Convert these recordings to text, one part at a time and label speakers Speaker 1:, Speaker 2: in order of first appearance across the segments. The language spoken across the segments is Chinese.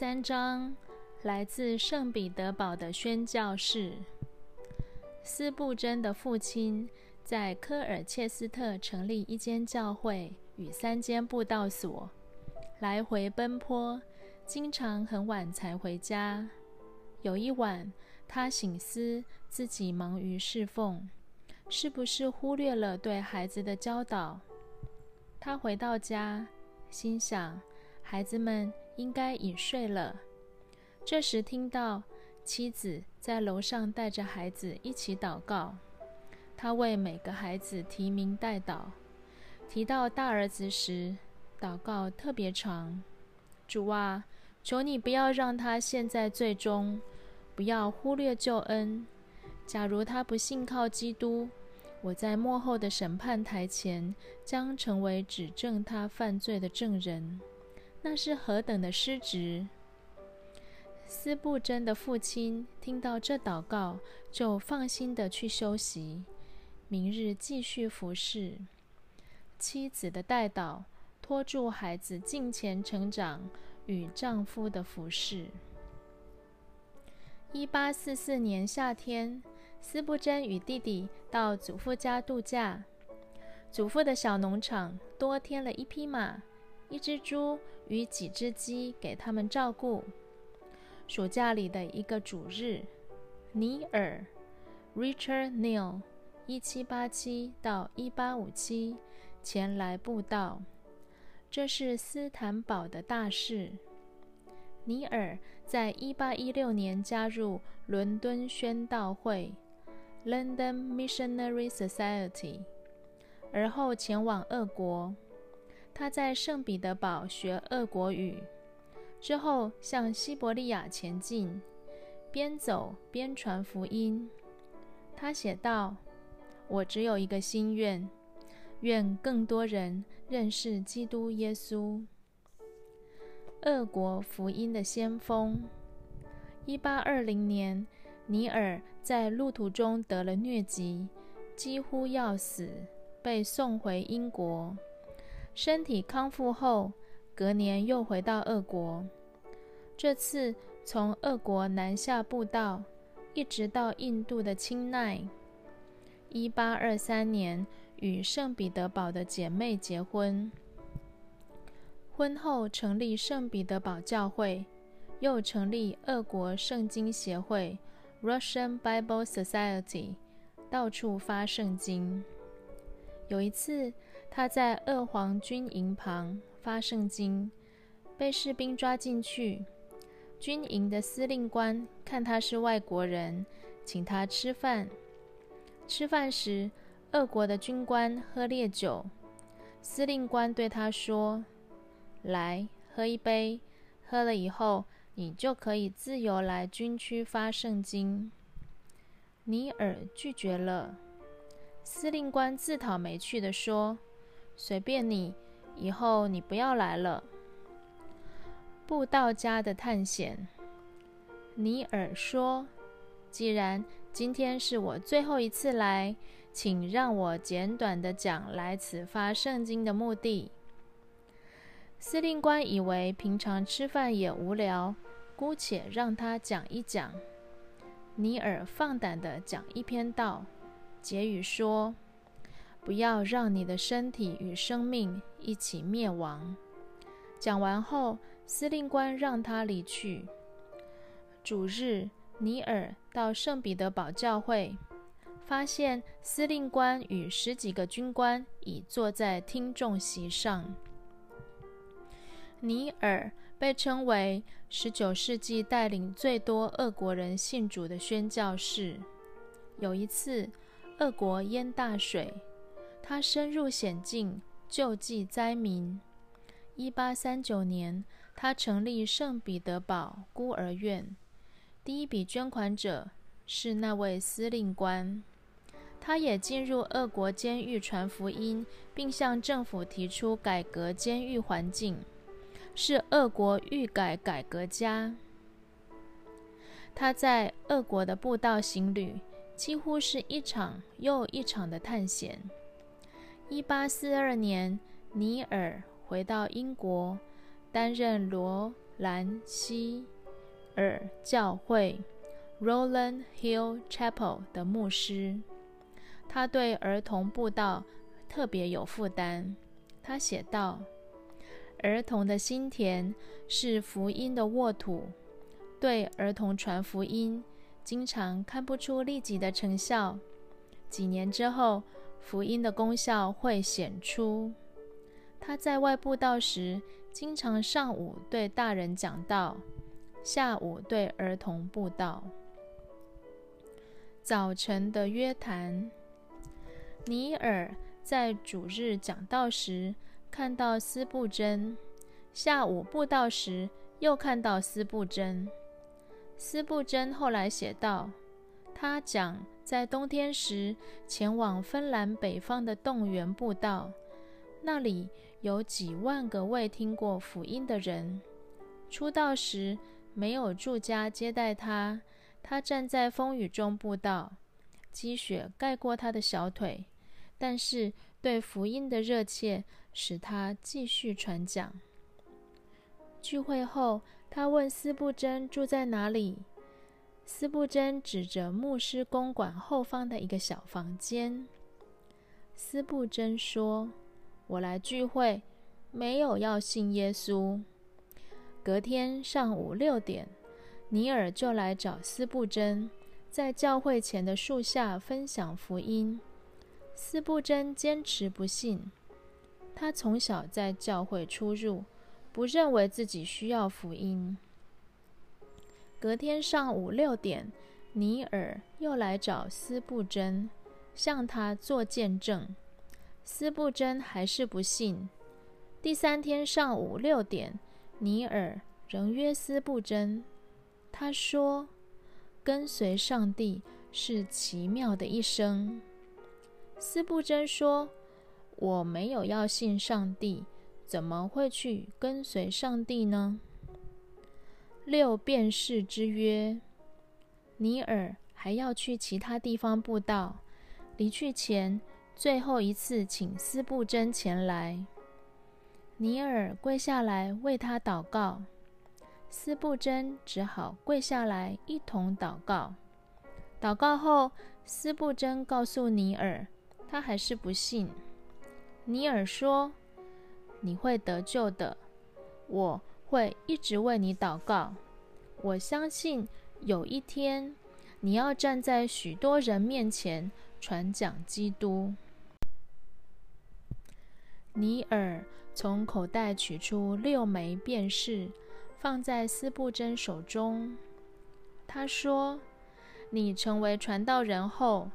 Speaker 1: 三章来自圣彼得堡的宣教士斯布珍的父亲在科尔切斯特成立一间教会与三间布道所，来回奔波，经常很晚才回家。有一晚，他醒思自己忙于侍奉，是不是忽略了对孩子的教导？他回到家，心想孩子们。应该已睡了。这时听到妻子在楼上带着孩子一起祷告，他为每个孩子提名代祷。提到大儿子时，祷告特别长：“主啊，求你不要让他陷在最终，不要忽略救恩。假如他不信靠基督，我在幕后的审判台前将成为指证他犯罪的证人。”那是何等的失职！斯布真的父亲听到这祷告，就放心的去休息，明日继续服侍。妻子的代祷拖住孩子近前成长与丈夫的服侍。一八四四年夏天，斯布真与弟弟到祖父家度假，祖父的小农场多添了一匹马。一只猪与几只鸡给他们照顾。暑假里的一个主日，尼尔 （Richard Neal，一七八七到一八五七）前来布道。这是斯坦堡的大事。尼尔在一八一六年加入伦敦宣道会 （London Missionary Society），而后前往俄国。他在圣彼得堡学俄国语，之后向西伯利亚前进，边走边传福音。他写道：“我只有一个心愿，愿更多人认识基督耶稣。”俄国福音的先锋。一八二零年，尼尔在路途中得了疟疾，几乎要死，被送回英国。身体康复后，隔年又回到俄国。这次从俄国南下步道，一直到印度的钦奈。一八二三年与圣彼得堡的姐妹结婚，婚后成立圣彼得堡教会，又成立俄国圣经协会 （Russian Bible Society），到处发圣经。有一次。他在二皇军营旁发圣经，被士兵抓进去。军营的司令官看他是外国人，请他吃饭。吃饭时，俄国的军官喝烈酒。司令官对他说：“来，喝一杯，喝了以后，你就可以自由来军区发圣经。”尼尔拒绝了。司令官自讨没趣地说。随便你，以后你不要来了。布道家的探险，尼尔说：“既然今天是我最后一次来，请让我简短的讲来此发圣经的目的。”司令官以为平常吃饭也无聊，姑且让他讲一讲。尼尔放胆的讲一篇道，结语说。不要让你的身体与生命一起灭亡。讲完后，司令官让他离去。主日，尼尔到圣彼得堡教会，发现司令官与十几个军官已坐在听众席上。尼尔被称为19世纪带领最多俄国人信主的宣教士。有一次，俄国淹大水。他深入险境，救济灾民。一八三九年，他成立圣彼得堡孤儿院。第一笔捐款者是那位司令官。他也进入俄国监狱传福音，并向政府提出改革监狱环境，是俄国狱改改革家。他在俄国的步道行旅，几乎是一场又一场的探险。一八四二年，尼尔回到英国，担任罗兰希尔教会 （Roland Hill Chapel） 的牧师。他对儿童布道特别有负担。他写道：“儿童的心田是福音的沃土，对儿童传福音，经常看不出立即的成效。几年之后，福音的功效会显出。”他在外布道时，经常上午对大人讲道，下午对儿童布道。早晨的约谈。尼尔在主日讲道时看到斯布真，下午布道时又看到斯布真。斯布真后来写道：“他讲在冬天时前往芬兰北方的动员布道，那里有几万个未听过福音的人。出道时没有住家接待他，他站在风雨中布道，积雪盖过他的小腿。”但是，对福音的热切使他继续传讲。聚会后，他问斯布真住在哪里。斯布真指着牧师公馆后方的一个小房间。斯布真说：“我来聚会，没有要信耶稣。”隔天上午六点，尼尔就来找斯布真，在教会前的树下分享福音。斯布真坚持不信。他从小在教会出入，不认为自己需要福音。隔天上午六点，尼尔又来找斯布真，向他做见证。斯布真还是不信。第三天上午六点，尼尔仍约斯布真。他说：“跟随上帝是奇妙的一生。”斯布真说：“我没有要信上帝，怎么会去跟随上帝呢？”六便士之约，尼尔还要去其他地方布道。离去前，最后一次请斯布真前来。尼尔跪下来为他祷告，斯布真只好跪下来一同祷告。祷告后，斯布真告诉尼尔。他还是不信。尼尔说：“你会得救的，我会一直为你祷告。我相信有一天你要站在许多人面前传讲基督。”尼尔从口袋取出六枚便士，放在斯布真手中。他说：“你成为传道人后，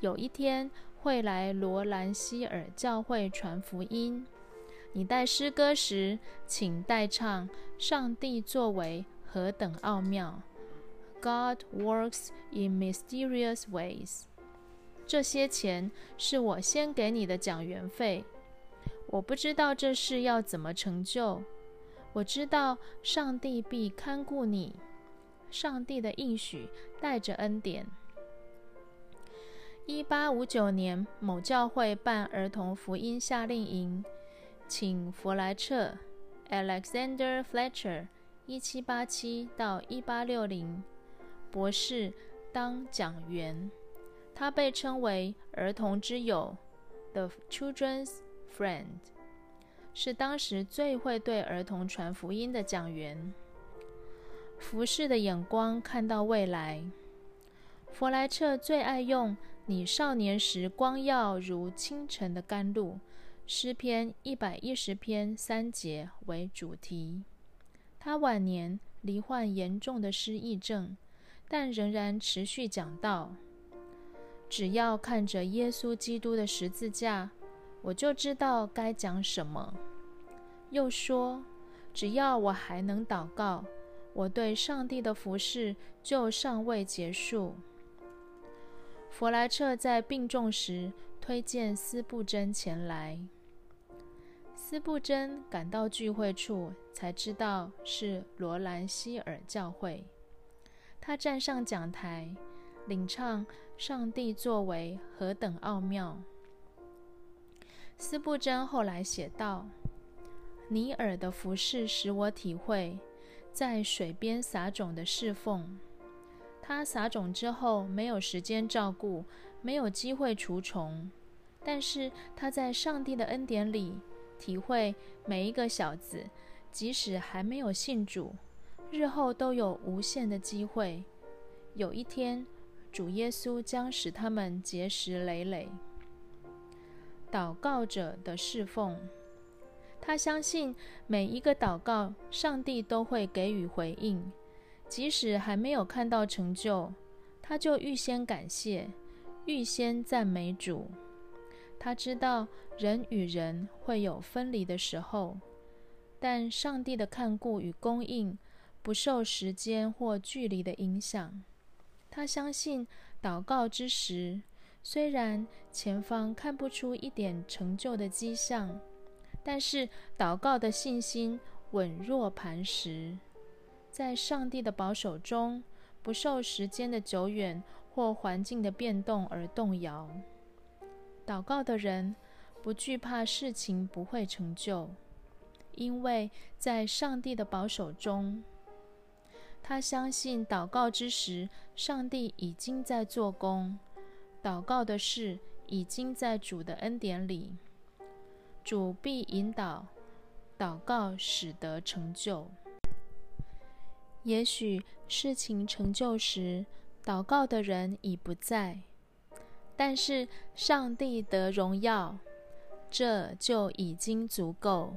Speaker 1: 有一天。”会来罗兰希尔教会传福音。你带诗歌时，请代唱“上帝作为何等奥妙 ”，God works in mysterious ways。这些钱是我先给你的讲员费。我不知道这事要怎么成就。我知道上帝必看顾你。上帝的应许带着恩典。一八五九年，某教会办儿童福音夏令营，请弗莱彻 （Alexander Fletcher，一七八七到一八六零）博士当讲员。他被称为“儿童之友 ”（The Children's Friend），是当时最会对儿童传福音的讲员。服侍的眼光看到未来。弗莱彻最爱用。你少年时光耀如清晨的甘露，诗篇一百一十篇三节为主题。他晚年罹患严重的失忆症，但仍然持续讲道。只要看着耶稣基督的十字架，我就知道该讲什么。又说，只要我还能祷告，我对上帝的服侍就尚未结束。弗莱彻在病重时推荐斯布真前来。斯布真赶到聚会处，才知道是罗兰希尔教会。他站上讲台，领唱“上帝作为何等奥妙”。斯布真后来写道：“尼尔的服饰使我体会，在水边撒种的侍奉。他撒种之后没有时间照顾，没有机会除虫，但是他在上帝的恩典里体会每一个小子，即使还没有信主，日后都有无限的机会。有一天，主耶稣将使他们结识累累。祷告者的侍奉，他相信每一个祷告，上帝都会给予回应。即使还没有看到成就，他就预先感谢，预先赞美主。他知道人与人会有分离的时候，但上帝的看顾与供应不受时间或距离的影响。他相信祷告之时，虽然前方看不出一点成就的迹象，但是祷告的信心稳若磐石。在上帝的保守中，不受时间的久远或环境的变动而动摇。祷告的人不惧怕事情不会成就，因为在上帝的保守中，他相信祷告之时，上帝已经在做工，祷告的事已经在主的恩典里，主必引导祷告，使得成就。也许事情成就时，祷告的人已不在，但是上帝得荣耀，这就已经足够。